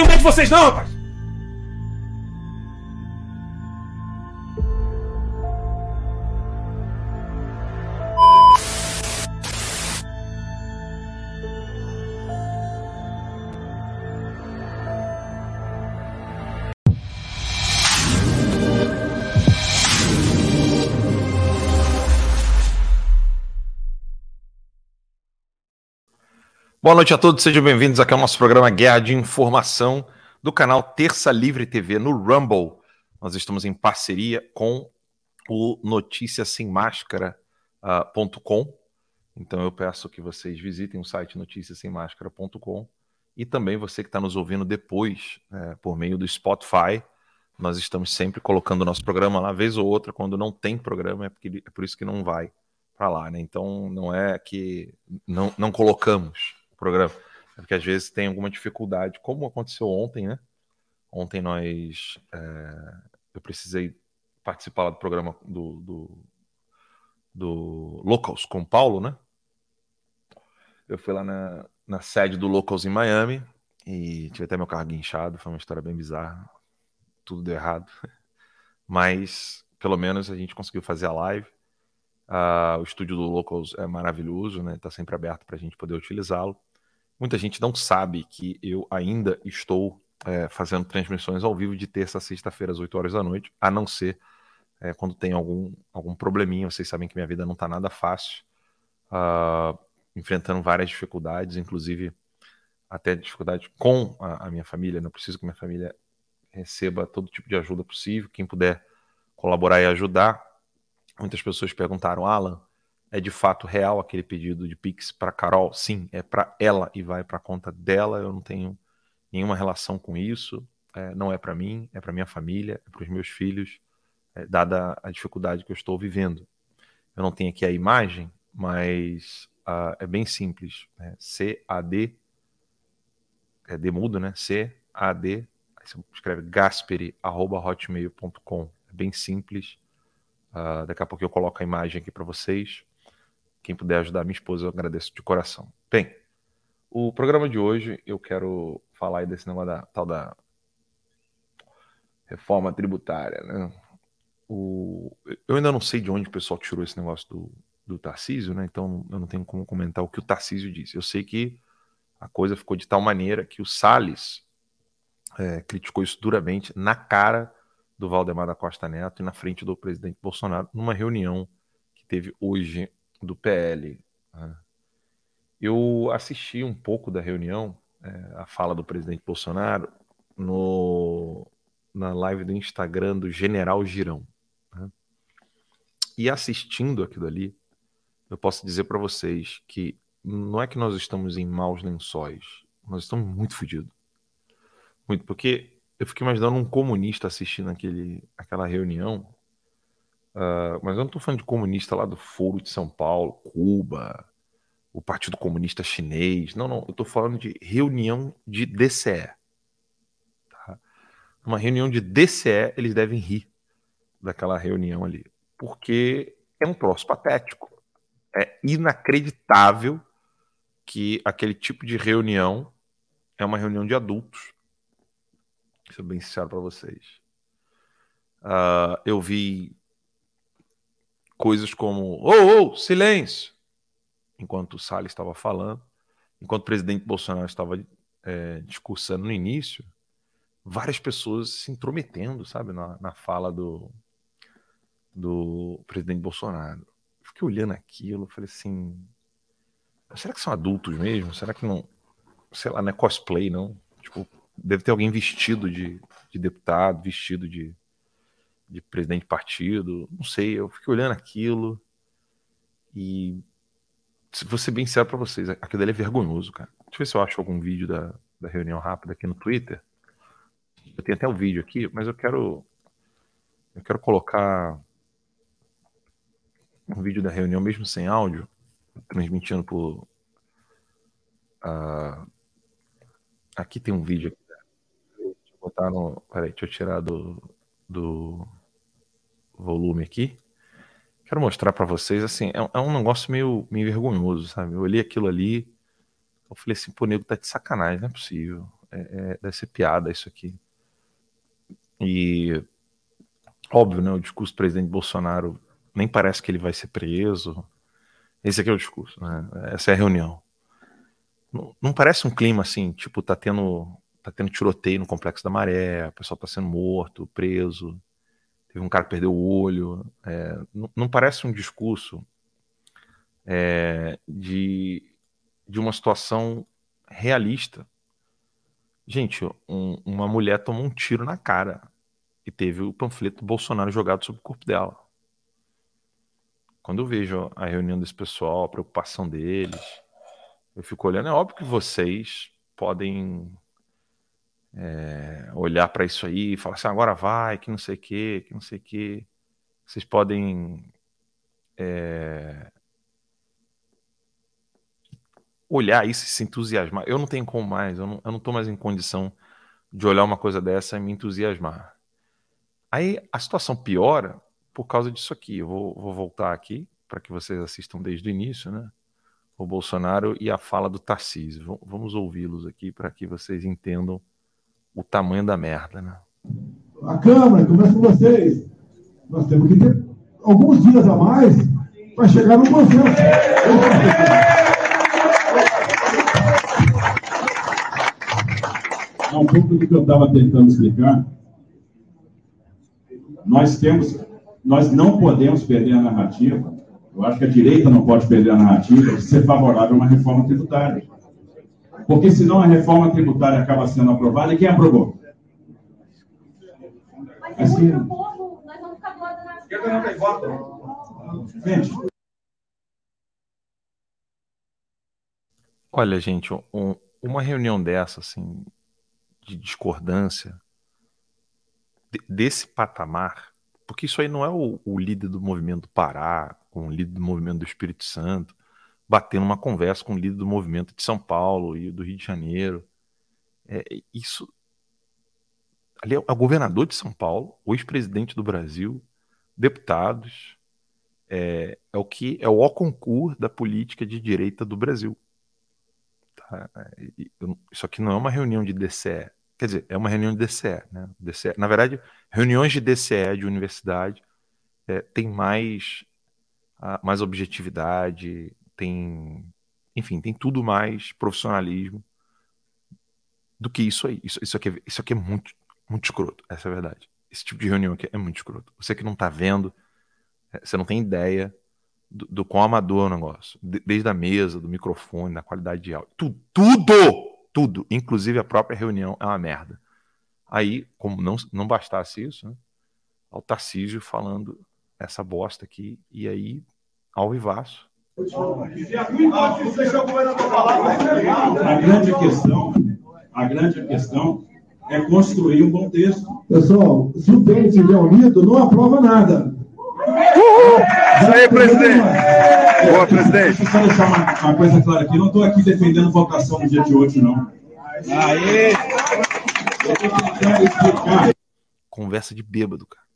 Tenho medo de vocês, não, rapaz! Boa noite a todos, sejam bem-vindos aqui ao nosso programa Guerra de Informação do canal Terça Livre TV no Rumble. Nós estamos em parceria com o Notícia Sem Máscara.com. Uh, então eu peço que vocês visitem o site noticiasemmáscara.com e também você que está nos ouvindo depois é, por meio do Spotify. Nós estamos sempre colocando o nosso programa lá, vez ou outra, quando não tem programa, é, porque, é por isso que não vai para lá, né? Então não é que não, não colocamos programa. É porque às vezes tem alguma dificuldade, como aconteceu ontem, né? Ontem nós. É, eu precisei participar do programa do, do, do Locals com Paulo, né? Eu fui lá na, na sede do Locals em Miami e tive até meu carro guinchado. Foi uma história bem bizarra. Tudo deu errado. Mas pelo menos a gente conseguiu fazer a live. Uh, o estúdio do Locals é maravilhoso, né? Está sempre aberto para a gente poder utilizá-lo. Muita gente não sabe que eu ainda estou é, fazendo transmissões ao vivo de terça a sexta-feira às 8 horas da noite, a não ser é, quando tem algum, algum probleminha. Vocês sabem que minha vida não está nada fácil, uh, enfrentando várias dificuldades, inclusive até dificuldade com a, a minha família. Não preciso que minha família receba todo tipo de ajuda possível. Quem puder colaborar e ajudar. Muitas pessoas perguntaram, Alan, é de fato real aquele pedido de Pix para Carol? Sim, é para ela e vai para a conta dela. Eu não tenho nenhuma relação com isso. É, não é para mim, é para minha família, é para os meus filhos, é, dada a dificuldade que eu estou vivendo. Eu não tenho aqui a imagem, mas uh, é bem simples. Né? C-A-D, é D mudo, né? C-A-D, aí você escreve gasperi.hotmail.com. É bem simples. Uh, daqui a pouco eu coloco a imagem aqui para vocês. Quem puder ajudar minha esposa, eu agradeço de coração. Bem, o programa de hoje eu quero falar aí desse negócio da tal da reforma tributária, né? O, eu ainda não sei de onde o pessoal tirou esse negócio do, do Tarcísio, né? Então eu não tenho como comentar o que o Tarcísio disse. Eu sei que a coisa ficou de tal maneira que o Salles é, criticou isso duramente na cara do Valdemar da Costa Neto e na frente do presidente Bolsonaro numa reunião que teve hoje do PL. Né? Eu assisti um pouco da reunião, é, a fala do presidente Bolsonaro, no, na live do Instagram do General Girão. Né? E assistindo aquilo ali, eu posso dizer para vocês que não é que nós estamos em maus lençóis, nós estamos muito fodidos. Muito, porque eu fiquei imaginando um comunista assistindo aquele, aquela reunião Uh, mas eu não estou falando de comunista lá do Foro de São Paulo, Cuba, o Partido Comunista Chinês. Não, não. Eu estou falando de reunião de DCE. Tá? Uma reunião de DCE, eles devem rir daquela reunião ali. Porque é um troço patético. É inacreditável que aquele tipo de reunião é uma reunião de adultos. Vou ser bem sincero para vocês. Uh, eu vi coisas como: ô, oh, oh, silêncio! Enquanto o Salles estava falando, enquanto o presidente Bolsonaro estava é, discursando no início, várias pessoas se intrometendo, sabe, na, na fala do, do presidente Bolsonaro. Fiquei olhando aquilo, falei assim: será que são adultos mesmo? Será que não, sei lá, não é cosplay, não? Tipo, deve ter alguém vestido de, de deputado, vestido de, de presidente de partido, não sei, eu fiquei olhando aquilo e se vou ser bem sincero para vocês, aquilo é vergonhoso, cara. Deixa eu ver se eu acho algum vídeo da, da reunião rápida aqui no Twitter. Eu tenho até o um vídeo aqui, mas eu quero eu quero colocar um vídeo da reunião mesmo sem áudio, transmitindo por uh, aqui tem um vídeo aqui. Deixa eu botar no, peraí, deixa eu tirar do do volume aqui. Quero mostrar para vocês, assim, é, é, um negócio meio, meio vergonhoso, sabe? Eu olhei aquilo ali, eu falei assim, pô, nego tá de sacanagem, não é possível. É, é, deve ser piada isso aqui. E, óbvio, né, o discurso do presidente Bolsonaro nem parece que ele vai ser preso. Esse aqui é o discurso, né? Essa é a reunião. Não, não parece um clima assim, tipo, tá tendo, tá tendo tiroteio no Complexo da Maré, o pessoal tá sendo morto, preso teve um cara que perdeu o olho. É, não, não, parece um discurso é, de, de uma situação realista. Gente, um, uma mulher tomou um tiro na cara e teve o panfleto Bolsonaro jogado sobre o corpo dela. Quando eu vejo a reunião desse pessoal, a preocupação deles, eu fico olhando, é óbvio que vocês podem é, olhar para isso aí e falar assim, agora vai, que não sei o que, que não sei o que. Vocês podem é, olhar isso e se entusiasmar. Eu não tenho como mais, eu não, eu não tô mais em condição de olhar uma coisa dessa e me entusiasmar. Aí a situação piora por causa disso aqui. Eu vou, vou voltar aqui para que vocês assistam desde o início, né? O Bolsonaro e a fala do Tarcísio. Vamos ouvi-los aqui para que vocês entendam o tamanho da merda, né? A Câmara, começa com vocês. Nós temos que ter alguns dias a mais para chegar no consenso. É um pouco do que eu estava tentando explicar. Nós temos, nós não podemos perder a narrativa. Eu acho que a direita não pode perder a narrativa de ser favorável a uma reforma tributária. Porque senão a reforma tributária acaba sendo aprovada e quem aprovou? Mas assim, o povo, nós vamos ficar do lado da Gente. Olha, gente, um, uma reunião dessa, assim, de discordância, desse patamar, porque isso aí não é o, o líder do movimento do Pará, com o líder do movimento do Espírito Santo, batendo uma conversa com o líder do movimento de São Paulo e do Rio de Janeiro. É, isso. Ali é o governador de São Paulo, o ex-presidente do Brasil, deputados. É, é, o que é o concurso da política de direita do Brasil. Tá? Isso aqui não é uma reunião de DCE. Quer dizer, é uma reunião de DCE. Né? DCE na verdade, reuniões de DCE de universidade é, tem mais, mais objetividade, tem, enfim, tem tudo mais profissionalismo do que isso aí. Isso, isso, aqui, é, isso aqui é muito, muito escroto, essa é a verdade. Esse tipo de reunião aqui é muito escroto. Você que não tá vendo, é, você não tem ideia do, do quão amador é o negócio. desde a mesa, do microfone, da qualidade de áudio. Tudo, tudo! Tudo. Inclusive a própria reunião é uma merda. Aí, como não, não bastasse isso, né? Ao Tarcísio falando essa bosta aqui, e aí, ao vivaço, a grande questão, a grande questão é construir um bom texto. Pessoal, se o Pente tiver unido, não aprova nada. Isso aí, presidente. Boa, presidente. Deixa eu só deixar uma, uma coisa clara aqui. Não estou aqui defendendo votação no dia de hoje, não. Aê! Eu tô tentando explicar. Conversa de bêbado, cara.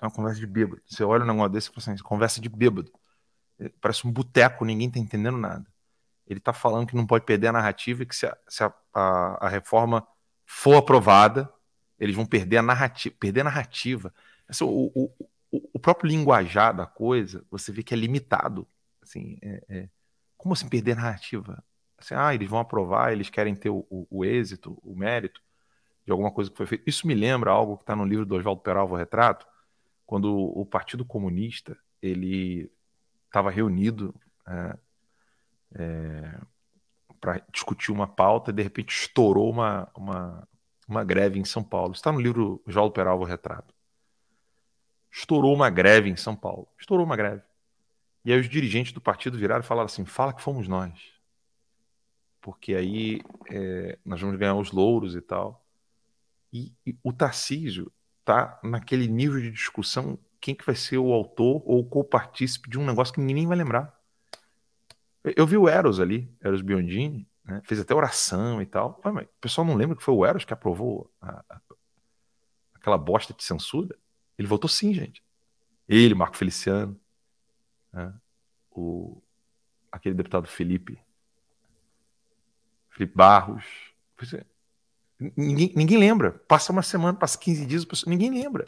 É uma conversa de bêbado. Você olha um negócio desse e fala assim, conversa de bêbado. Parece um boteco, ninguém tá entendendo nada. Ele tá falando que não pode perder a narrativa e que se a, se a, a- a reforma for aprovada, eles vão perder a narrativa. Perder a narrativa. Assim, o, o, o- próprio linguajar da coisa, você vê que é limitado. Assim, é- é- como assim perder a narrativa? Assim, ah, eles vão aprovar, eles querem ter o, o- êxito, o mérito de alguma coisa que foi feita. Isso me lembra algo que está no livro do Oswaldo Peralva, Retrato, quando o Partido Comunista ele estava reunido para discutir uma pauta e de repente estourou uma, uma, uma greve em São Paulo. Está no livro Oswaldo Peralva, o Retrato. Estourou uma greve em São Paulo. Estourou uma greve. E aí os dirigentes do partido viraram e falaram assim: fala que fomos nós. Porque aí é, nós vamos ganhar os louros e tal. E, e o Tarcísio tá naquele nível de discussão quem que vai ser o autor ou o co-partícipe de um negócio que ninguém vai lembrar. Eu, vi o Eros ali, Eros Biondini, né, fez até oração e tal. Ué, mas o pessoal não lembra que foi o Eros que aprovou a- a- aquela bosta de censura? Ele votou sim, gente. Ele, Marco Feliciano, né, o, aquele deputado Felipe, Felipe Barros. É. Ninguém, ninguém lembra. Passa uma semana, passa 15 dias, ninguém lembra.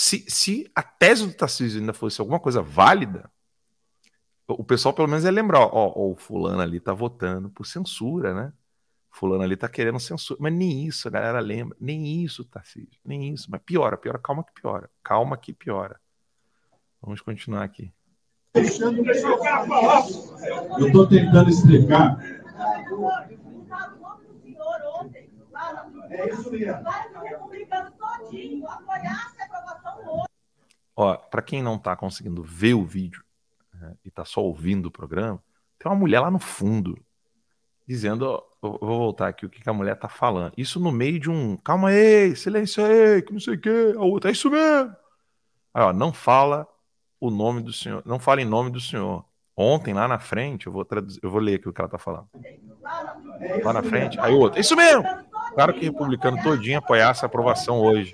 Se, se a tese do Tarcísio ainda fosse alguma coisa válida, o pessoal pelo menos ia lembrar, ó, ó, o fulano ali tá votando por censura, né? Fulano ali tá querendo censura. Mas nem isso a galera lembra. Nem isso, Tarcísio. Nem isso. Mas piora, piora. Calma que piora. Calma que piora. Vamos continuar aqui. Eu estou tentando explicar. É isso mesmo. republicano todinho apoiasse a aprovação hoje. Ó, para quem não tá conseguindo ver o vídeo né, e tá só ouvindo o programa, tem uma mulher lá no fundo dizendo, ó, eu vou voltar aqui o que, que a mulher tá falando. Isso no meio de um, calma aí, silêncio aí, que não sei o que, a outra, é isso mesmo. Aí, ó, não fala o nome do senhor, não fala em nome do senhor. Ontem lá na frente, eu vou traduzir, eu vou ler aqui o que ela tá falando. Lá na frente, aí o outro, é isso mesmo. Claro que republicano todinho apoiasse a aprovação hoje.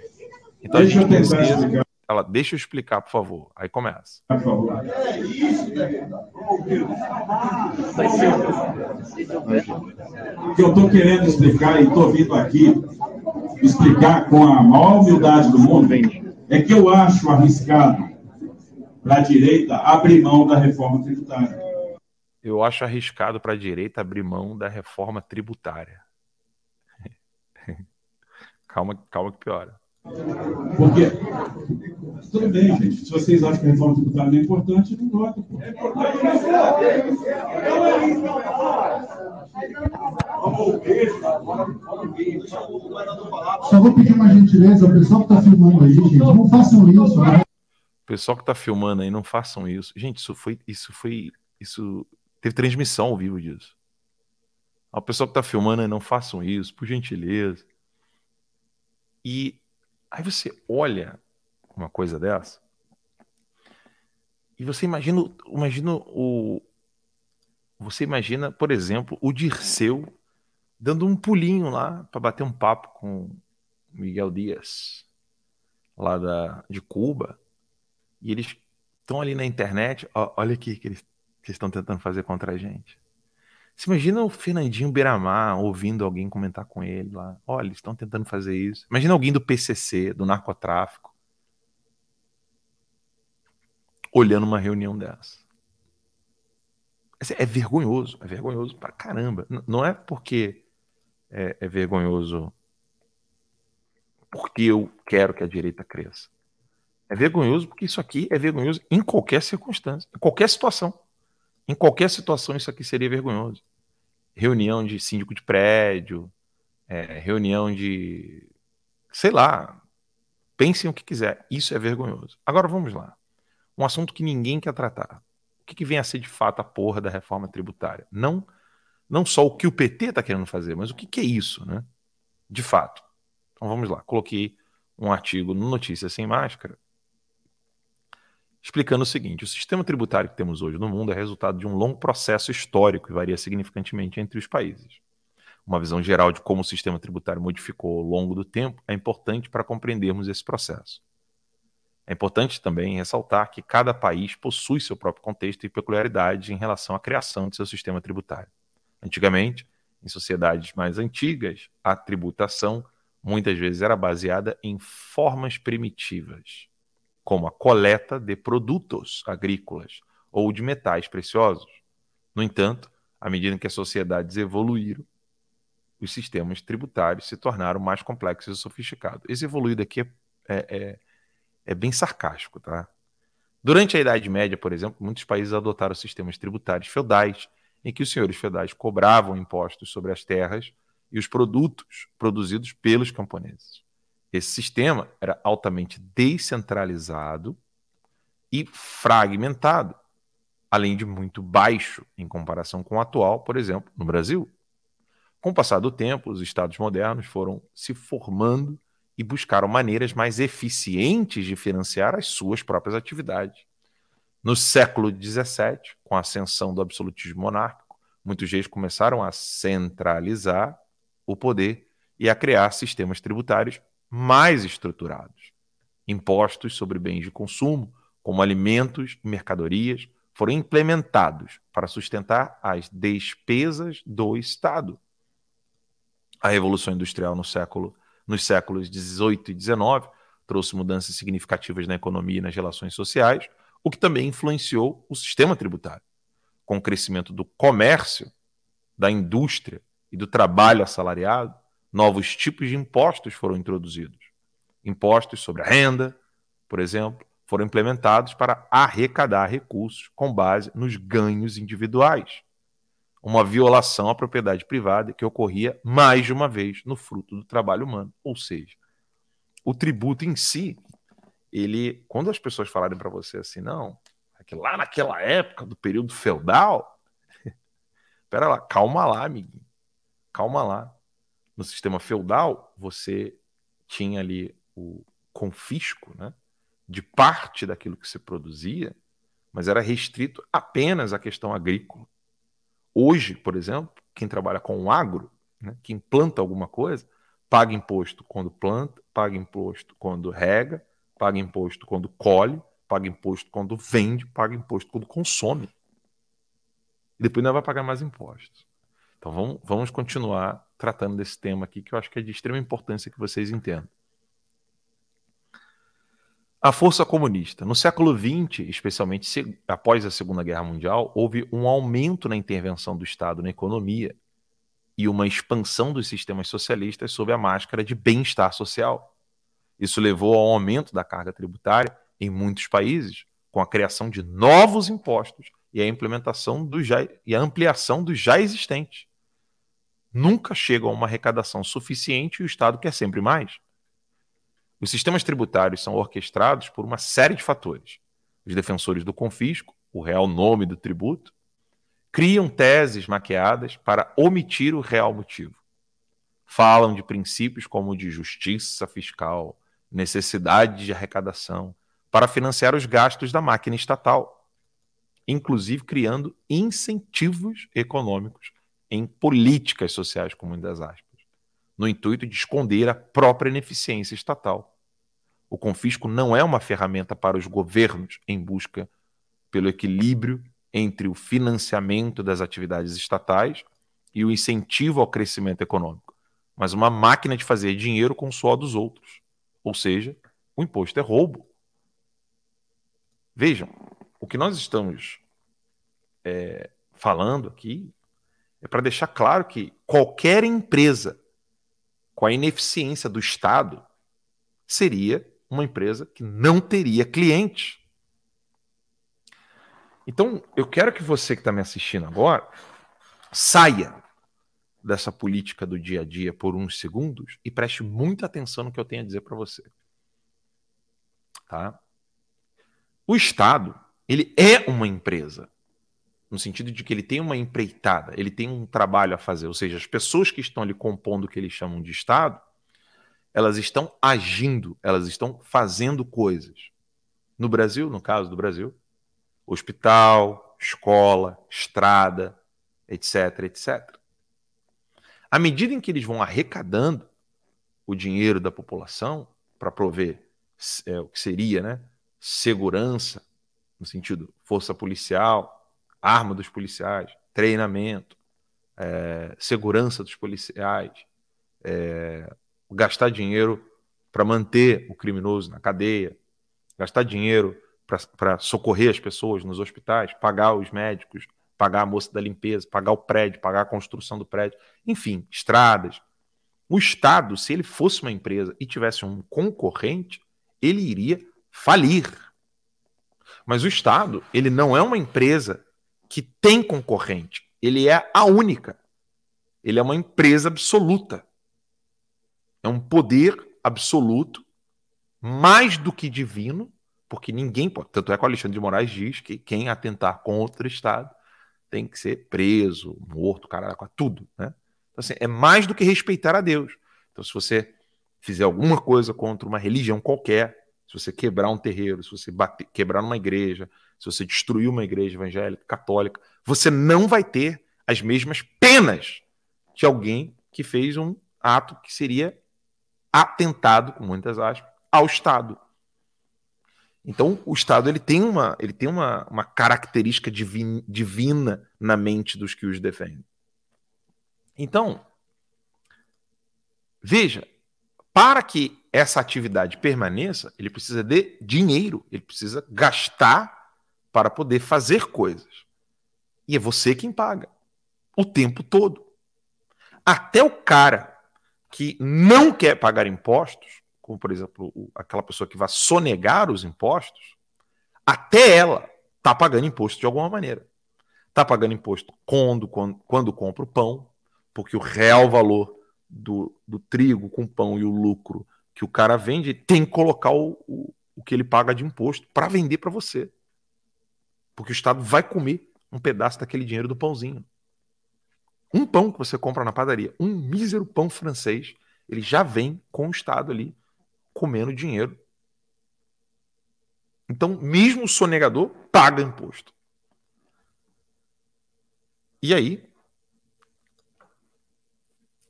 Então a gente tentar precisa. Ela, deixa eu explicar, por favor. Aí começa. por favor. O que eu estou querendo explicar e estou vindo aqui explicar com a maior humildade do mundo é que eu acho arriscado para a direita abrir mão da reforma tributária. Eu acho arriscado para a direita abrir mão da reforma tributária. calma, calma que piora. Porque, tudo bem, gente, se vocês acham que a reforma tributária não é importante, não votam. pô. Só vou pedir uma gentileza, o pessoal que está filmando aí, gente, não façam isso. Né? O pessoal que está filmando aí, não façam isso. Gente, isso foi. Isso foi. Isso. Teve transmissão ao vivo disso. O pessoal que está filmando aí, não façam isso, por gentileza. E aí você olha uma coisa dessa. E você imagina, imagina o. Você imagina, por exemplo, o Dirceu dando um pulinho lá para bater um papo com Miguel Dias, lá da, de Cuba. E eles estão ali na internet. ó, olha aqui que eles, que eles estão tentando fazer contra a gente. Você imagina o Fernandinho Beiramar ouvindo alguém comentar com ele lá. Olha, eles estão tentando fazer isso. Imagina alguém do PCC, do narcotráfico, olhando uma reunião dessa. É vergonhoso, é vergonhoso pra caramba. Não é porque é, é vergonhoso porque eu quero que a direita cresça. É vergonhoso porque isso aqui é vergonhoso em qualquer circunstância, em qualquer situação. Em qualquer situação isso aqui seria vergonhoso. Reunião de síndico de prédio, é, reunião de. sei lá. Pensem o que quiser. Isso é vergonhoso. Agora vamos lá. Um assunto que ninguém quer tratar. O que, que vem a ser de fato a porra da reforma tributária? Não, não só o que o PT está querendo fazer, mas o que, que é isso, né? De fato. Então vamos lá. Coloquei um artigo no Notícias Sem Máscara explicando o seguinte: o sistema tributário que temos hoje no mundo é resultado de um longo processo histórico e varia significantemente entre os países. Uma visão geral de como o sistema tributário modificou ao longo do tempo é importante para compreendermos esse processo. É importante também ressaltar que cada país possui seu próprio contexto e peculiaridades em relação à criação de seu sistema tributário. Antigamente, em sociedades mais antigas, a tributação muitas vezes era baseada em formas primitivas, como a coleta de produtos agrícolas ou de metais preciosos. No entanto, à medida que as sociedades evoluíram, os sistemas tributários se tornaram mais complexos e sofisticados. Esse evoluído aqui é, é, é, é bem sarcástico, tá? Durante a Idade Média, por exemplo, muitos países adotaram sistemas tributários feudais, em que os senhores feudais cobravam impostos sobre as terras e os produtos produzidos pelos camponeses. Esse sistema era altamente descentralizado e fragmentado, além de muito baixo em comparação com o atual, por exemplo, no Brasil. Com o passar do tempo, os estados modernos foram se formando e buscaram maneiras mais eficientes de financiar as suas próprias atividades. No século XVII, com a ascensão do absolutismo monárquico, muitos reis começaram a centralizar o poder e a criar sistemas tributários mais estruturados. Impostos sobre bens de consumo, como alimentos e mercadorias, foram implementados para sustentar as despesas do Estado. A Revolução Industrial no século, nos séculos XVIII e XIX trouxe mudanças significativas na economia e nas relações sociais, o que também influenciou o sistema tributário. Com o crescimento do comércio, da indústria e do trabalho assalariado, novos tipos de impostos foram introduzidos. Impostos sobre a renda, por exemplo, foram implementados para arrecadar recursos com base nos ganhos individuais. Uma violação à propriedade privada que ocorria mais de uma vez no fruto do trabalho humano. Ou seja, o tributo em si, ele, quando as pessoas falarem para você assim, não, é que lá naquela época do período feudal, pera lá, calma lá, amiguinho calma lá. No sistema feudal, você tinha ali o confisco né, de parte daquilo que se produzia, mas era restrito apenas à questão agrícola. Hoje, por exemplo, quem trabalha com o agro, né, quem planta alguma coisa, paga imposto quando planta, paga imposto quando rega, paga imposto quando colhe, paga imposto quando vende, paga imposto quando consome. E depois não vai pagar mais impostos. Então vamos, vamos continuar tratando desse tema aqui, que eu acho que é de extrema importância que vocês entendam. A força comunista. No século XX, especialmente após a Segunda Guerra Mundial, houve um aumento na intervenção do Estado na economia e uma expansão dos sistemas socialistas sob a máscara de bem-estar social. Isso levou ao aumento da carga tributária em muitos países, com a criação de novos impostos e a implementação do já, e a ampliação dos já existentes nunca chegam a uma arrecadação suficiente e o Estado quer sempre mais. Os sistemas tributários são orquestrados por uma série de fatores. Os defensores do confisco, o real nome do tributo, criam teses maquiadas para omitir o real motivo. Falam de princípios como de justiça fiscal, necessidade de arrecadação, para financiar os gastos da máquina estatal, inclusive criando incentivos econômicos em políticas sociais, com muitas aspas, no intuito de esconder a própria ineficiência estatal. O confisco não é uma ferramenta para os governos em busca pelo equilíbrio entre o financiamento das atividades estatais e o incentivo ao crescimento econômico, mas uma máquina de fazer dinheiro com o suor dos outros. Ou seja, o imposto é roubo. Vejam, o que nós estamos é, falando aqui é para deixar claro que qualquer empresa com a ineficiência do Estado seria uma empresa que não teria clientes. Então, eu quero que você que está me assistindo agora saia dessa política do dia a dia por uns segundos e preste muita atenção no que eu tenho a dizer para você. Tá? O Estado, ele é uma empresa no sentido de que ele tem uma empreitada, ele tem um trabalho a fazer, ou seja, as pessoas que estão ali compondo o que eles chamam de Estado, elas estão agindo, elas estão fazendo coisas. No Brasil, no caso do Brasil, hospital, escola, estrada, etc, etc. À medida em que eles vão arrecadando o dinheiro da população para prover é, o que seria né, segurança, no sentido força policial, arma dos policiais, treinamento, é, segurança dos policiais, é, gastar dinheiro para manter o criminoso na cadeia, gastar dinheiro para socorrer as pessoas nos hospitais, pagar os médicos, pagar a moça da limpeza, pagar o prédio, pagar a construção do prédio, enfim, estradas. O Estado, se ele fosse uma empresa e tivesse um concorrente, ele iria falir. Mas o Estado, ele não é uma empresa que tem concorrente, ele é a única. Ele é uma empresa absoluta. É um poder absoluto, mais do que divino, porque ninguém pode. Tanto é que o Alexandre de Moraes diz que quem atentar contra o Estado tem que ser preso, morto, caralho, tudo, né? Então, assim, é mais do que respeitar a Deus. Então, se você fizer alguma coisa contra uma religião qualquer, se você quebrar um terreiro, se você bater, quebrar uma igreja, se você destruir uma igreja evangélica, católica, você não vai ter as mesmas penas de alguém que fez um ato que seria atentado, com muitas aspas, ao Estado. Então, o Estado ele tem uma, ele tem uma, uma característica divina, divina na mente dos que os defendem. Então, veja, para que essa atividade permaneça, ele precisa de dinheiro, ele precisa gastar para poder fazer coisas. E é você quem paga o tempo todo. Até o cara que não quer pagar impostos, como por exemplo aquela pessoa que vai sonegar os impostos, até ela está pagando imposto de alguma maneira. Está pagando imposto quando, quando, quando compra o pão, porque o real valor do, do trigo com pão e o lucro que o cara vende tem que colocar o, o, o que ele paga de imposto para vender para você. Porque o Estado vai comer um pedaço daquele dinheiro do pãozinho. Um pão que você compra na padaria, um mísero pão francês, ele já vem com o Estado ali comendo dinheiro. Então, mesmo o sonegador paga imposto. E aí,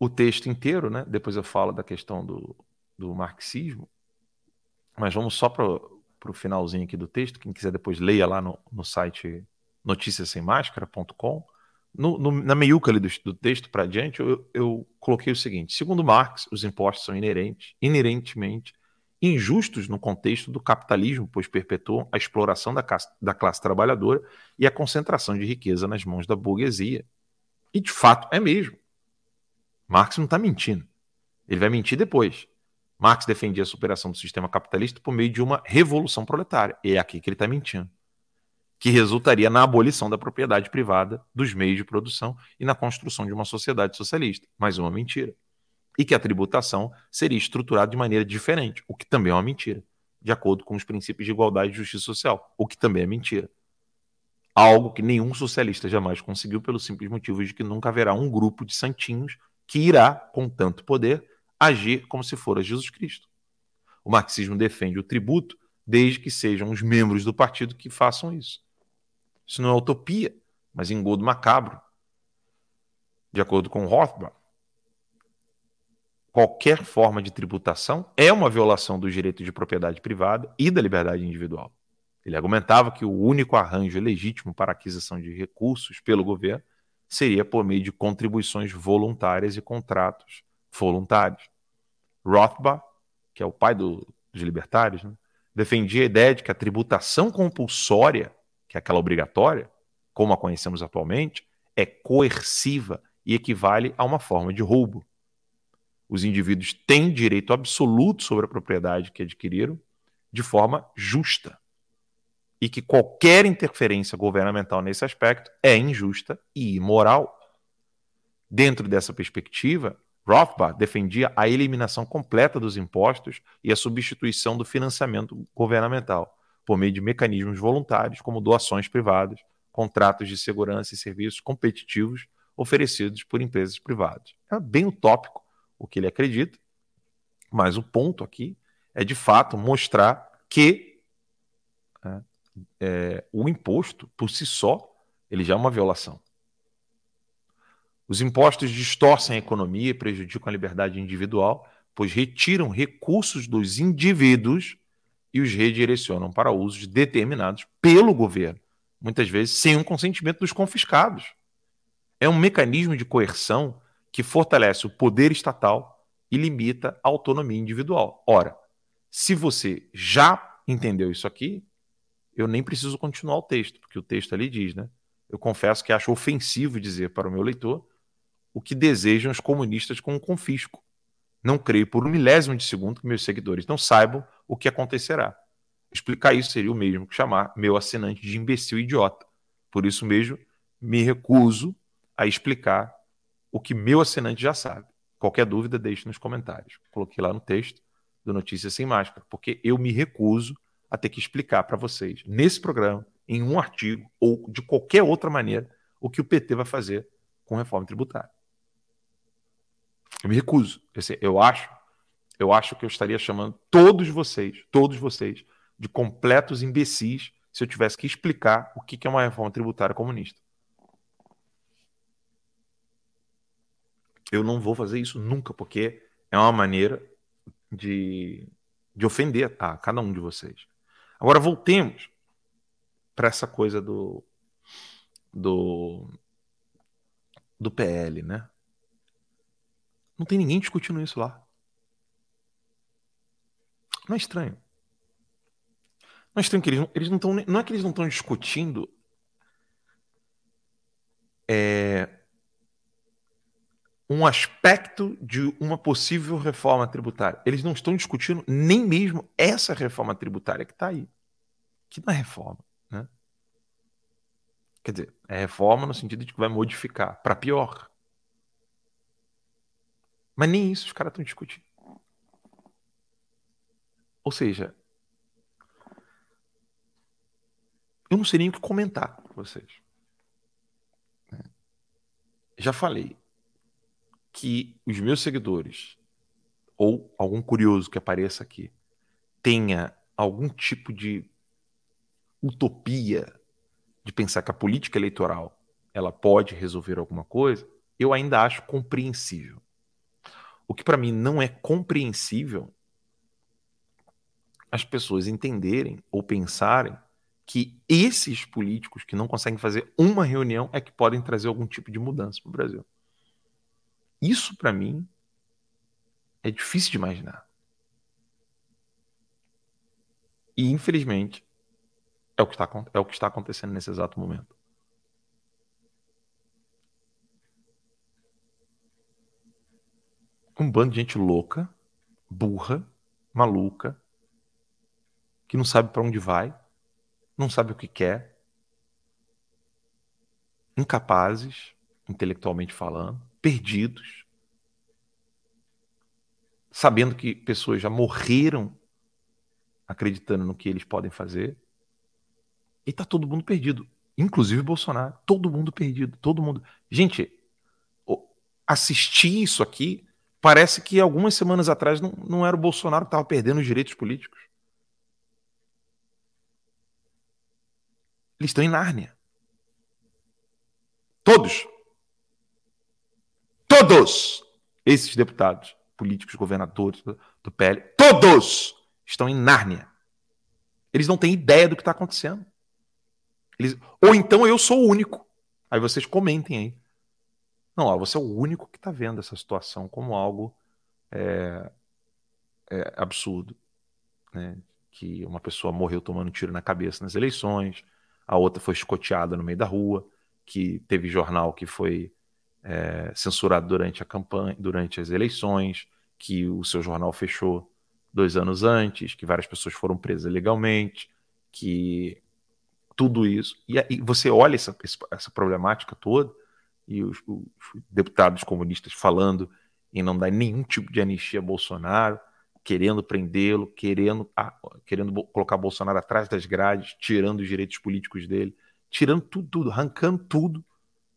o texto inteiro, né? Depois eu falo da questão do, do marxismo, mas vamos só para o finalzinho aqui do texto. Quem quiser depois leia lá no, no site noticiasemmascara.com. No, no, na meiuca ali do, do texto para diante, eu, eu, coloquei o seguinte: segundo Marx, os impostos são inerentes, inerentemente injustos no contexto do capitalismo, pois perpetuam a exploração da, da classe trabalhadora e a concentração de riqueza nas mãos da burguesia. E de fato é mesmo. Marx não está mentindo. Ele vai mentir depois. Marx defendia a superação do sistema capitalista por meio de uma revolução proletária. E é aqui que ele está mentindo que resultaria na abolição da propriedade privada dos meios de produção e na construção de uma sociedade socialista. Mais uma mentira. E que a tributação seria estruturada de maneira diferente, o que também é uma mentira, de acordo com os princípios de igualdade e justiça social, o que também é mentira. Algo que nenhum socialista jamais conseguiu, pelo simples motivo de que nunca haverá um grupo de santinhos que irá, com tanto poder, agir como se fora Jesus Cristo. O marxismo defende o tributo desde que sejam os membros do partido que façam isso. Isso não é utopia, mas engodo macabro. De acordo com Rothbard, qualquer forma de tributação é uma violação do direito de propriedade privada e da liberdade individual. Ele argumentava que o único arranjo legítimo para a aquisição de recursos pelo governo seria por meio de contribuições voluntárias e contratos voluntários. Rothbard, que é o pai do, dos libertários, né, defendia a ideia de que a tributação compulsória que é aquela obrigatória, como a conhecemos atualmente, é coerciva e equivale a uma forma de roubo. Os indivíduos têm direito absoluto sobre a propriedade que adquiriram de forma justa. E que qualquer interferência governamental nesse aspecto é injusta e imoral. Dentro dessa perspectiva, Rothbard defendia a eliminação completa dos impostos e a substituição do financiamento governamental por meio de mecanismos voluntários, como doações privadas, contratos de segurança e serviços competitivos oferecidos por empresas privadas. É bem utópico o que ele acredita, mas o ponto aqui é de fato mostrar que é, o imposto, por si só, ele já é uma violação. Os impostos distorcem a economia e prejudicam a liberdade individual, pois retiram recursos dos indivíduos e os redirecionam para usos determinados pelo governo, muitas vezes sem o consentimento dos confiscados. É um mecanismo de coerção que fortalece o poder estatal e limita a autonomia individual. Ora, se você já entendeu isso aqui, eu nem preciso continuar o texto, porque o texto ali diz, né? Eu confesso que acho ofensivo dizer para o meu leitor o que desejam os comunistas com o confisco. Não creio por um milésimo de segundo que meus seguidores não saibam o que acontecerá. Explicar isso seria o mesmo que chamar meu assinante de imbecil idiota. Por isso mesmo, me recuso a explicar o que meu assinante já sabe. Qualquer dúvida, deixe nos comentários. Coloquei lá no texto do Notícias Sem Máscara, porque eu me recuso a ter que explicar para vocês, nesse programa, em um artigo ou de qualquer outra maneira, o que o PT vai fazer com reforma tributária. Eu me recuso. Eu acho, eu acho que eu estaria chamando todos vocês, todos vocês, de completos imbecis se eu tivesse que explicar o que é uma reforma tributária comunista. Eu não vou fazer isso nunca, porque é uma maneira de, de ofender a cada um de vocês. Agora voltemos para essa coisa do, do do PL, né? Não tem ninguém discutindo isso lá. Não é estranho. Não é estranho que eles não, eles não estão. Não é que eles não estão discutindo. É, um aspecto de uma possível reforma tributária. Eles não estão discutindo nem mesmo essa reforma tributária que está aí. Que não é reforma. Né? Quer dizer, é reforma no sentido de que vai modificar para pior. Mas nem isso os caras estão discutindo. Ou seja, eu não sei nem o que comentar com vocês. Já falei que os meus seguidores, ou algum curioso que apareça aqui, tenha algum tipo de utopia de pensar que a política eleitoral ela pode resolver alguma coisa, eu ainda acho compreensível. O que para mim não é compreensível as pessoas entenderem ou pensarem que esses políticos que não conseguem fazer uma reunião é que podem trazer algum tipo de mudança para o Brasil. Isso para mim é difícil de imaginar. E infelizmente é o que está, é o que está acontecendo nesse exato momento. um bando de gente louca, burra, maluca, que não sabe para onde vai, não sabe o que quer, incapazes, intelectualmente falando, perdidos, sabendo que pessoas já morreram acreditando no que eles podem fazer. E tá todo mundo perdido, inclusive Bolsonaro, todo mundo perdido, todo mundo. Gente, assistir isso aqui Parece que algumas semanas atrás não, não era o Bolsonaro que estava perdendo os direitos políticos. Eles estão em Nárnia. Todos. Todos esses deputados, políticos, governadores do PL, todos estão em Nárnia. Eles não têm ideia do que está acontecendo. Eles... Ou então eu sou o único. Aí vocês comentem aí. Não, ó, você é o único que está vendo essa situação como algo é, é absurdo. Né? Que uma pessoa morreu tomando tiro na cabeça nas eleições, a outra foi escoteada no meio da rua, que teve jornal que foi é, censurado durante a campanha, durante as eleições, que o seu jornal fechou dois anos antes, que várias pessoas foram presas legalmente, que tudo isso. E, e você olha essa, essa problemática toda e os, os deputados comunistas falando em não dar nenhum tipo de anistia a Bolsonaro, querendo prendê-lo, querendo, querendo colocar Bolsonaro atrás das grades, tirando os direitos políticos dele, tirando tudo, tudo, arrancando tudo.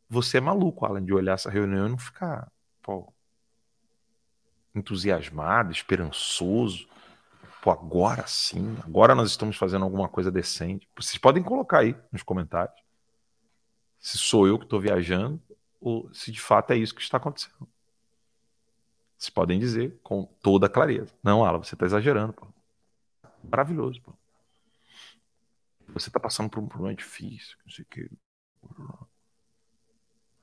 Você é maluco, Alan, de olhar essa reunião e não ficar pô, entusiasmado, esperançoso. Pô, agora sim, agora nós estamos fazendo alguma coisa decente. Vocês podem colocar aí nos comentários se sou eu que estou viajando ou se de fato é isso que está acontecendo. Vocês podem dizer com toda clareza. Não, Alan, você está exagerando. Pô. Maravilhoso. Pô. Você está passando por um problema difícil. Não sei o.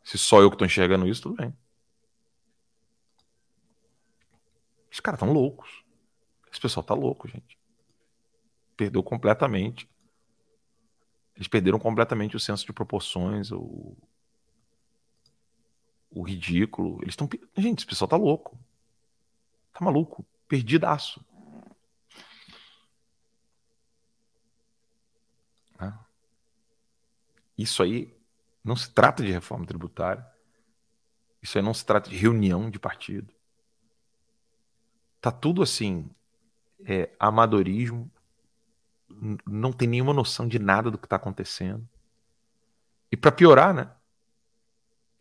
Se só eu que estou enxergando isso, tudo bem. Os caras estão loucos. Esse pessoal tá louco, gente. Perdeu completamente. Eles perderam completamente o senso de proporções, o, o ridículo. Eles estão. Gente, esse pessoal tá louco. Tá maluco. Perdidaço. Isso aí não se trata de reforma tributária. Isso aí não se trata de reunião de partido. Tá tudo assim é, amadorismo, não tem nenhuma noção de nada do que está acontecendo. E para piorar, né?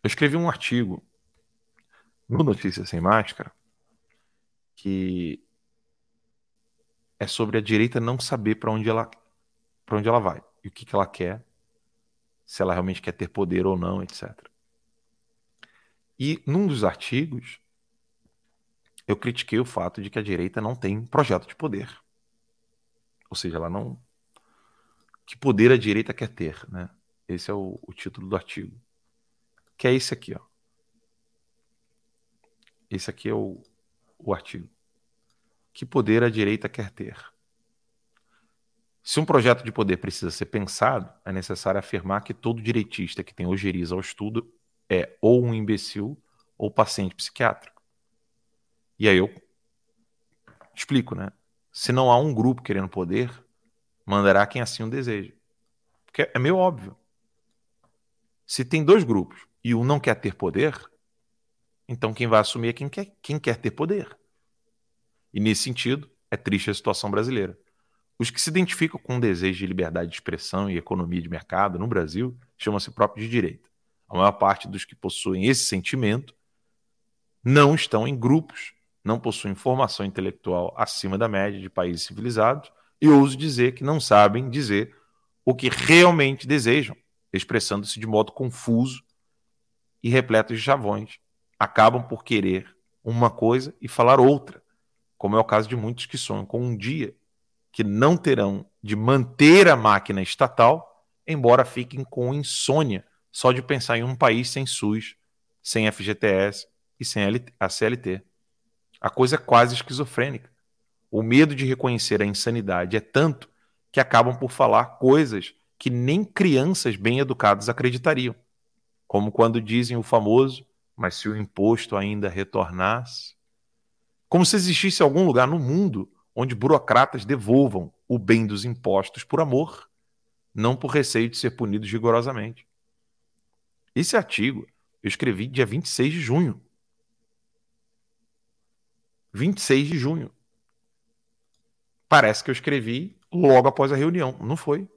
Eu escrevi um artigo no Notícias Sem Máscara que é sobre a direita não saber para onde ela para onde ela vai e o que, que ela quer, se ela realmente quer ter poder ou não, etc. E num dos artigos eu critiquei o fato de que a direita não tem projeto de poder. Ou seja, ela não. Que poder a direita quer ter, né? Esse é o, o título do artigo. Que é esse aqui, ó. Esse aqui é o, o artigo. Que poder a direita quer ter? Se um projeto de poder precisa ser pensado, é necessário afirmar que todo direitista que tem ojeriza ao estudo é ou um imbecil ou paciente psiquiátrico. E aí eu explico, né? Se não há um grupo querendo poder, mandará quem assim o deseja. Porque é meio óbvio. Se tem dois grupos e um não quer ter poder, então quem vai assumir é quem quer, quem quer ter poder. E nesse sentido, é triste a situação brasileira. Os que se identificam com o desejo de liberdade de expressão e economia de mercado no Brasil chamam-se próprios de direita. A maior parte dos que possuem esse sentimento não estão em grupos não possuem formação intelectual acima da média de países civilizados e ouso dizer que não sabem dizer o que realmente desejam, expressando-se de modo confuso e repleto de chavões. Acabam por querer uma coisa e falar outra, como é o caso de muitos que sonham com um dia que não terão de manter a máquina estatal, embora fiquem com insônia só de pensar em um país sem SUS, sem FGTS e sem a CLT. A coisa é quase esquizofrênica. O medo de reconhecer a insanidade é tanto que acabam por falar coisas que nem crianças bem educadas acreditariam. Como quando dizem o famoso, mas se o imposto ainda retornasse. Como se existisse algum lugar no mundo onde burocratas devolvam o bem dos impostos por amor, não por receio de ser punidos rigorosamente. Esse artigo eu escrevi dia 26 de junho 26 de junho. Parece que eu escrevi logo após a reunião. Não foi.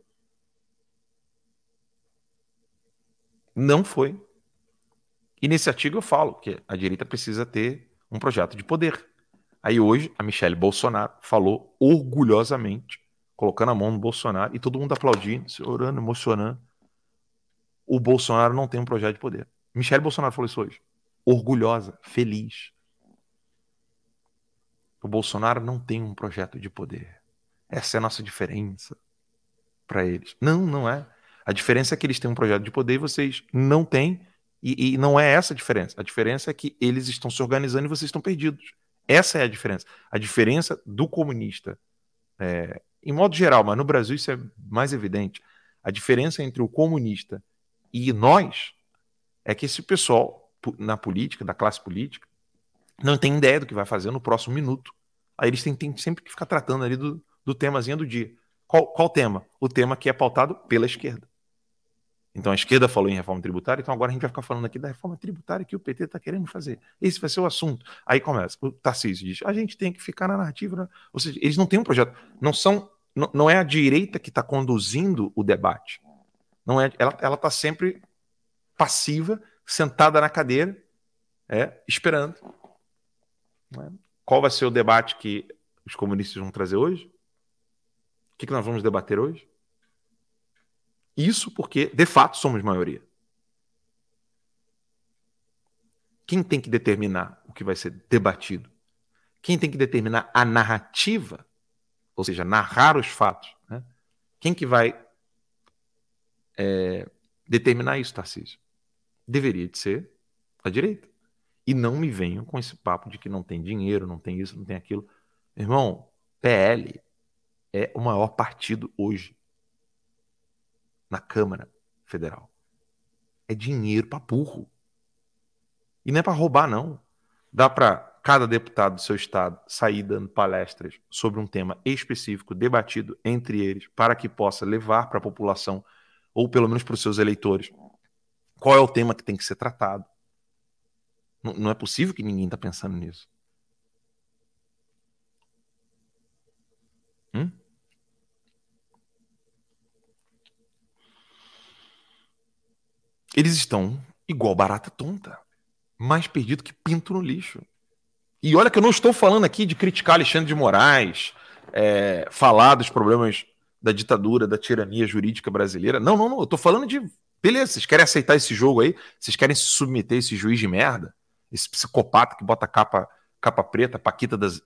Não foi. E nesse artigo eu falo que a direita precisa ter um projeto de poder. Aí hoje a Michelle Bolsonaro falou orgulhosamente, colocando a mão no Bolsonaro e todo mundo aplaudindo, orando, emocionando. O Bolsonaro não tem um projeto de poder. Michelle Bolsonaro falou isso hoje. Orgulhosa, feliz. O Bolsonaro não tem um projeto de poder. Essa é a nossa diferença para eles. Não, não é. A diferença é que eles têm um projeto de poder e vocês não têm. E, e, não é essa a diferença. A diferença é que eles estão se organizando e vocês estão perdidos. Essa é a diferença. A diferença do comunista, é, em modo geral, mas no Brasil isso é mais evidente. A diferença entre o comunista e nós é que esse pessoal na política, da classe política, não tem ideia do que vai fazer no próximo minuto. Aí eles têm, têm sempre que ficar tratando ali do, do temazinho do dia. Qual, qual tema? O tema que é pautado pela esquerda. Então a esquerda falou em reforma tributária, então agora a gente vai ficar falando aqui da reforma tributária que o PT está querendo fazer. Esse vai ser o assunto. Aí começa. O Tarcísio diz: a gente tem que ficar na narrativa. Né? Ou seja, eles não têm um projeto. Não são. Não, não é a direita que está conduzindo o debate. Não é. Ela está sempre passiva, sentada na cadeira, é, esperando. Qual vai ser o debate que os comunistas vão trazer hoje? O que, que nós vamos debater hoje? Isso porque, de fato, somos maioria. Quem tem que determinar o que vai ser debatido? Quem tem que determinar a narrativa? Ou seja, narrar os fatos. Né? Quem que vai é, determinar isso, Tarcísio? Deveria de ser a direita. E não me venham com esse papo de que não tem dinheiro, não tem isso, não tem aquilo. Irmão, PL é o maior partido hoje na Câmara Federal. É dinheiro para burro. E não é para roubar, não. Dá para cada deputado do seu estado sair dando palestras sobre um tema específico, debatido entre eles, para que possa levar para a população, ou pelo menos para os seus eleitores, qual é o tema que tem que ser tratado. Não, não é possível que ninguém está pensando nisso. Hum? Eles estão igual barata tonta, mais perdido que pinto no lixo. E olha que eu não estou falando aqui de criticar Alexandre de Moraes, é, falar dos problemas da ditadura, da tirania jurídica brasileira. Não, não, não. Eu estou falando de. Beleza, vocês querem aceitar esse jogo aí? Vocês querem se submeter a esse juiz de merda? Esse psicopata que bota capa, capa preta, Paquita das,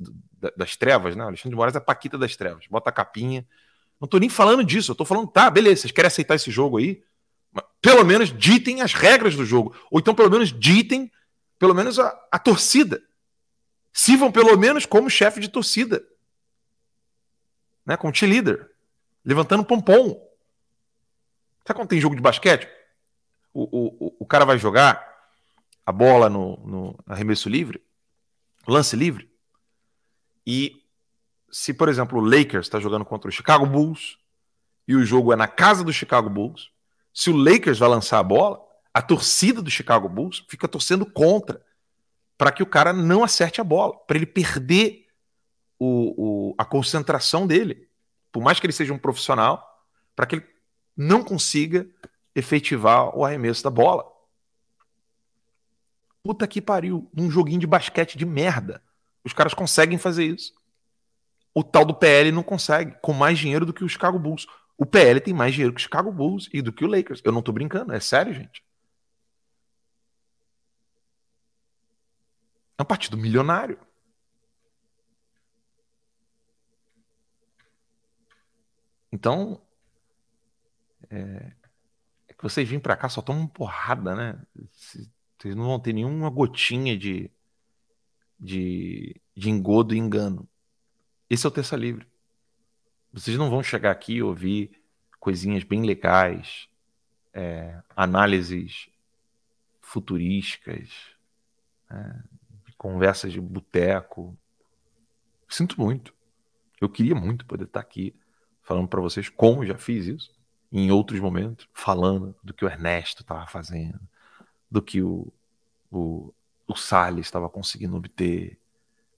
das trevas, né? Alexandre de Moraes é Paquita das trevas. Bota a capinha. Não estou nem falando disso. Eu estou falando, tá, beleza, vocês querem aceitar esse jogo aí? Pelo menos ditem as regras do jogo. Ou então, pelo menos, ditem pelo menos a, a torcida. Sirvam pelo menos como chefe de torcida. Né? Como cheerleader. Levantando pompom. Sabe quando tem jogo de basquete? O, o, o cara vai jogar a bola no, no arremesso livre, lance livre, e se, por exemplo, o Lakers está jogando contra o Chicago Bulls e o jogo é na casa do Chicago Bulls, se o Lakers vai lançar a bola, a torcida do Chicago Bulls fica torcendo contra para que o cara não acerte a bola, para ele perder o, o, a concentração dele, por mais que ele seja um profissional, para que ele não consiga efetivar o arremesso da bola. Puta que pariu, um joguinho de basquete de merda. Os caras conseguem fazer isso. O tal do PL não consegue, com mais dinheiro do que o Chicago Bulls. O PL tem mais dinheiro que o Chicago Bulls e do que o Lakers. Eu não tô brincando, é sério, gente. É um partido milionário. Então, é, é que vocês vêm para cá só tomam porrada, né? Vocês não vão ter nenhuma gotinha de, de, de engodo e engano. Esse é o terça livre. Vocês não vão chegar aqui e ouvir coisinhas bem legais, é, análises futurísticas, é, conversas de boteco. Sinto muito. Eu queria muito poder estar aqui falando para vocês como já fiz isso em outros momentos, falando do que o Ernesto estava fazendo, do que o, o, o Salles estava conseguindo obter.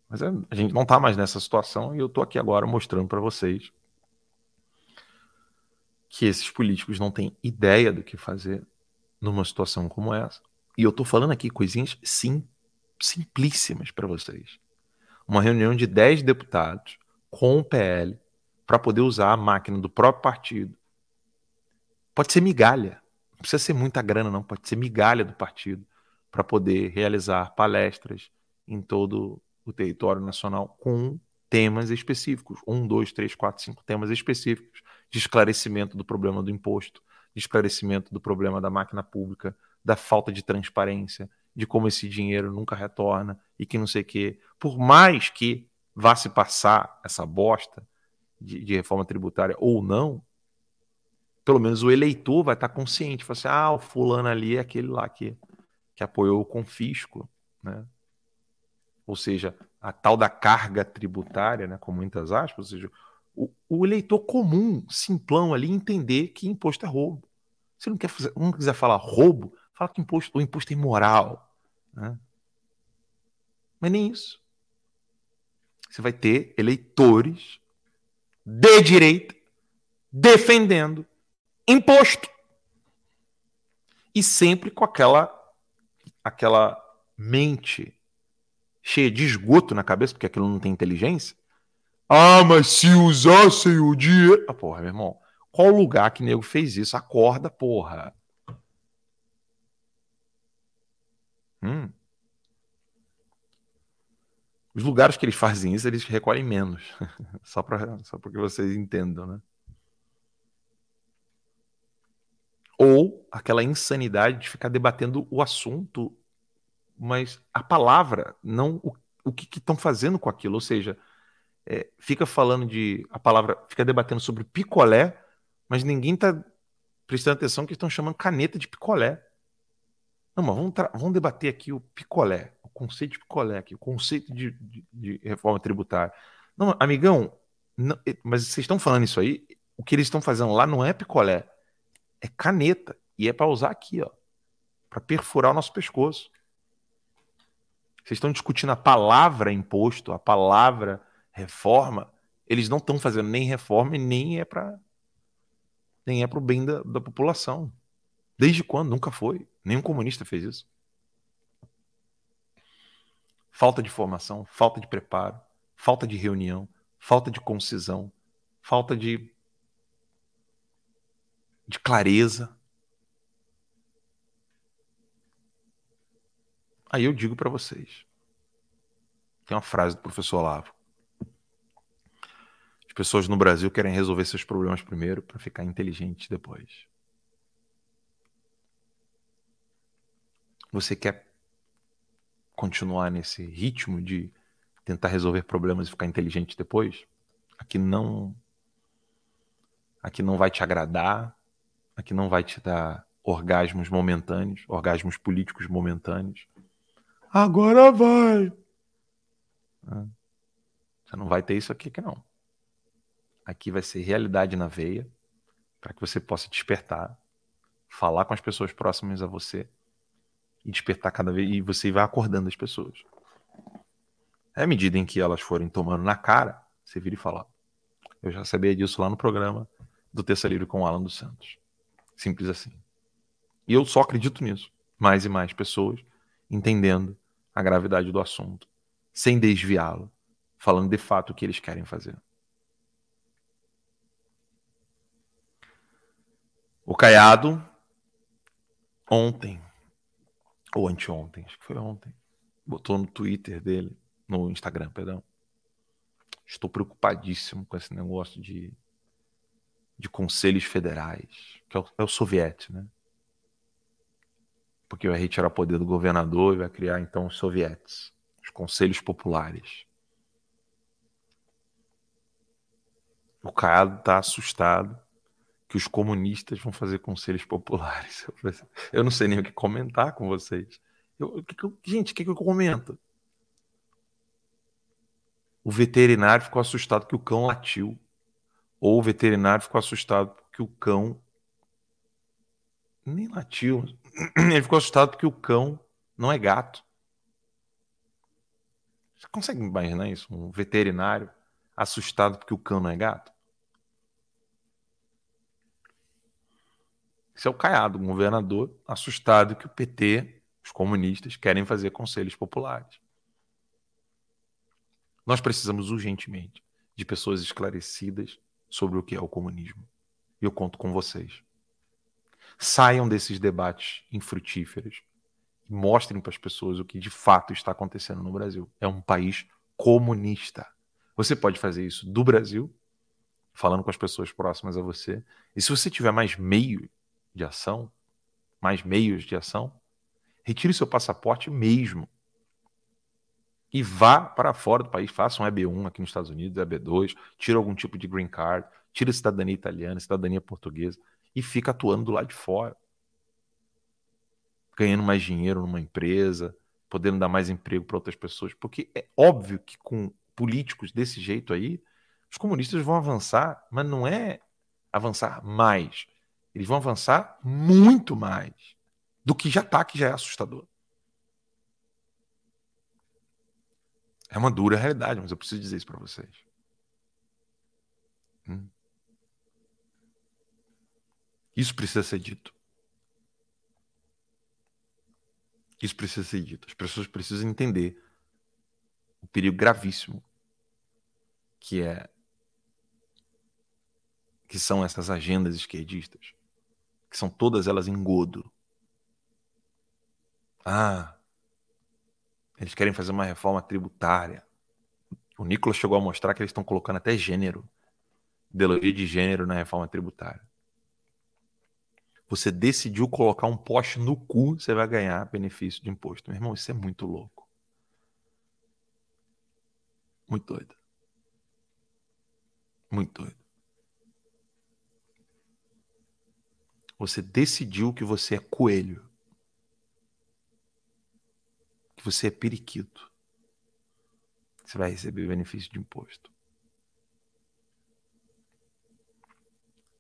Mas é, a gente não está mais nessa situação e eu estou aqui agora mostrando para vocês que esses políticos não têm ideia do que fazer numa situação como essa. E eu estou falando aqui coisinhas sim, simplíssimas para vocês. Uma reunião de 10 deputados com o PL para poder usar a máquina do próprio partido. Pode ser migalha, precisa ser muita grana, não, pode ser migalha do partido para poder realizar palestras em todo o território nacional com temas específicos. Um, dois, três, quatro, cinco temas específicos de esclarecimento do problema do imposto, de esclarecimento do problema da máquina pública, da falta de transparência, de como esse dinheiro nunca retorna e que não sei o quê. Por mais que vá se passar essa bosta de, de reforma tributária ou não, pelo menos o eleitor vai estar consciente, vai assim, ah, o fulano ali é aquele lá que, que apoiou o confisco, né? Ou seja, a tal da carga tributária, né, com muitas aspas, ou seja, o, o eleitor comum, simplão ali, entender que imposto é roubo. Se não, quer fazer, não quiser falar roubo, fala que imposto, o imposto é imoral. Né? Mas nem isso. Você vai ter eleitores de direita defendendo imposto. E sempre com aquela aquela mente cheia de esgoto na cabeça, porque aquilo não tem inteligência, Ah, mas se usassem o dinheiro. Ah, porra, meu irmão. Qual lugar que nego fez isso? Acorda, porra. Hum. Os lugares que eles fazem isso, eles recolhem menos. só para só que vocês entendam, né? Ou aquela insanidade de ficar debatendo o assunto, mas a palavra, não o, o que estão fazendo com aquilo. Ou seja, é, fica falando de. A palavra fica debatendo sobre picolé, mas ninguém está prestando atenção que estão chamando caneta de picolé. Não, mas vamos, vamos debater aqui o picolé, o conceito de picolé aqui, o conceito de, de, de reforma tributária. Não, amigão, não, mas vocês estão falando isso aí, o que eles estão fazendo lá não é picolé, é caneta. E é para usar aqui, ó, para perfurar o nosso pescoço. Vocês estão discutindo a palavra imposto, a palavra reforma. Eles não estão fazendo nem reforma e nem é para nem é para o bem da, da população. Desde quando? Nunca foi. Nenhum comunista fez isso. Falta de formação, falta de preparo, falta de reunião, falta de concisão, falta de, de clareza. Aí eu digo para vocês. Tem uma frase do professor Olavo. As pessoas no Brasil querem resolver seus problemas primeiro para ficar inteligentes depois. Você quer continuar nesse ritmo de tentar resolver problemas e ficar inteligente depois? Aqui não aqui não vai te agradar, aqui não vai te dar orgasmos momentâneos, orgasmos políticos momentâneos. Agora vai. Você não vai ter isso aqui que não. Aqui vai ser realidade na veia para que você possa despertar, falar com as pessoas próximas a você e despertar cada vez e você vai acordando as pessoas. À medida em que elas forem tomando na cara, você vira e fala: Eu já sabia disso lá no programa do Terça Livre com o Alan dos Santos. Simples assim. E eu só acredito nisso. Mais e mais pessoas entendendo a gravidade do assunto, sem desviá-lo, falando de fato o que eles querem fazer. O Caiado, ontem, ou anteontem, acho que foi ontem. Botou no Twitter dele, no Instagram, perdão. Estou preocupadíssimo com esse negócio de, de conselhos federais, que é o, é o soviete, né? Porque vai retirar poder do governador e vai criar então os sovietes, os conselhos populares. O Caiado está assustado que os comunistas vão fazer conselhos populares. Eu não sei nem o que comentar com vocês. Eu, que que eu, gente, o que, que eu comento? O veterinário ficou assustado que o cão latiu. Ou o veterinário ficou assustado porque o cão nem latiu. Ele ficou assustado porque o cão não é gato. Você consegue imaginar isso? Um veterinário assustado porque o cão não é gato? Esse é o Caiado, um governador assustado que o PT, os comunistas, querem fazer conselhos populares. Nós precisamos urgentemente de pessoas esclarecidas sobre o que é o comunismo. E eu conto com vocês. Saiam desses debates infrutíferos e mostrem para as pessoas o que de fato está acontecendo no Brasil. É um país comunista. Você pode fazer isso do Brasil, falando com as pessoas próximas a você. E se você tiver mais meio de ação, mais meios de ação, retire seu passaporte mesmo. E vá para fora do país, faça um EB1 aqui nos Estados Unidos, EB2, tira algum tipo de green card, tira cidadania italiana, cidadania portuguesa e fica atuando do lado de fora. Ganhando mais dinheiro numa empresa, podendo dar mais emprego para outras pessoas, porque é óbvio que com políticos desse jeito aí, os comunistas vão avançar, mas não é avançar mais, eles vão avançar muito mais do que já está, que já é assustador. É uma dura realidade, mas eu preciso dizer isso para vocês. Hum. Isso precisa ser dito. Isso precisa ser dito. As pessoas precisam entender o perigo gravíssimo que é que são essas agendas esquerdistas, que são todas elas engodo. Ah, eles querem fazer uma reforma tributária. O Nicolas chegou a mostrar que eles estão colocando até gênero, ideologia de gênero na reforma tributária. Você decidiu colocar um poste no cu, você vai ganhar benefício de imposto. Meu irmão, isso é muito louco. Muito doido. Muito doido. Você decidiu que você é coelho. Que você é periquito. Você vai receber benefício de imposto.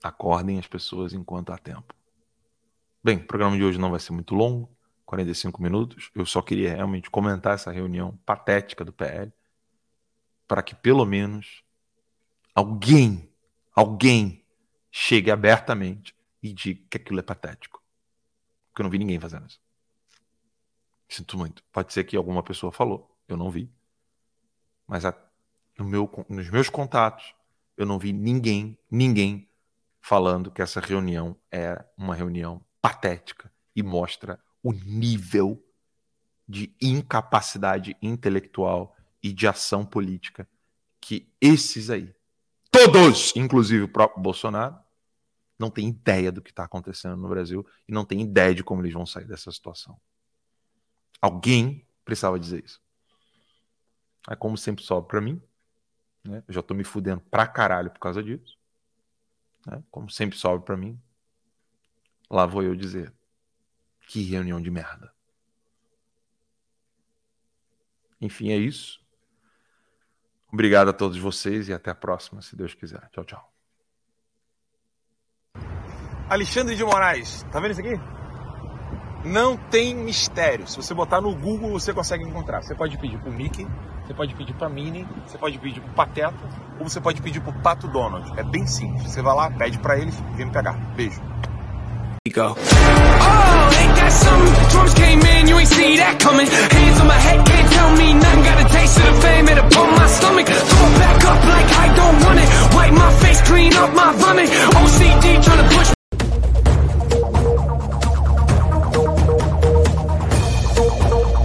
Acordem as pessoas enquanto há tempo. Bem, o programa de hoje não vai ser muito longo 45 minutos. Eu só queria realmente comentar essa reunião patética do PL para que pelo menos alguém, alguém chegue abertamente e diga que aquilo é patético. Porque eu não vi ninguém fazendo isso. Sinto muito. Pode ser que alguma pessoa falou, eu não vi. Mas a, no meu, nos meus contatos, eu não vi ninguém, ninguém falando que essa reunião é uma reunião patética e mostra o nível de incapacidade intelectual e de ação política que esses aí, todos, inclusive o próprio Bolsonaro, não tem ideia do que está acontecendo no Brasil e não tem ideia de como eles vão sair dessa situação. Alguém precisava dizer isso. Aí, como sempre sobe para mim, né? eu já estou me fudendo pra caralho por causa disso. Né? Como sempre sobe para mim, lá vou eu dizer: que reunião de merda. Enfim, é isso. Obrigado a todos vocês e até a próxima, se Deus quiser. Tchau, tchau. Alexandre de Moraes, tá vendo isso aqui? Não tem mistério. Se você botar no Google, você consegue encontrar. Você pode pedir pro Mickey, você pode pedir pra Minnie, você pode pedir pro Pateta, ou você pode pedir pro Pato Donald. É bem simples. Você vai lá, pede para ele e vem me pegar. Beijo. go. Oh,